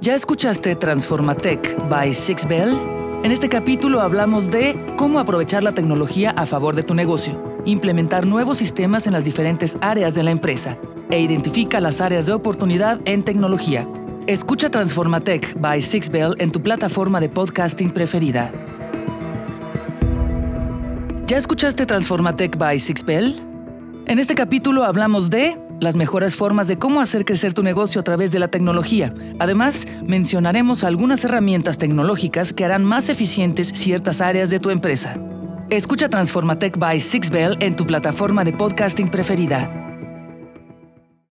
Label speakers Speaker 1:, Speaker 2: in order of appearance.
Speaker 1: ¿Ya escuchaste Transformatech by Six Bell? En este capítulo hablamos de cómo aprovechar la tecnología a favor de tu negocio, implementar nuevos sistemas en las diferentes áreas de la empresa e identifica las áreas de oportunidad en tecnología. Escucha Transformatech by Six Bell en tu plataforma de podcasting preferida. ¿Ya escuchaste Transformatech by Six Bell? En este capítulo hablamos de las mejores formas de cómo hacer crecer tu negocio a través de la tecnología. Además, mencionaremos algunas herramientas tecnológicas que harán más eficientes ciertas áreas de tu empresa. Escucha Transformatech by Six Bell en tu plataforma de podcasting preferida.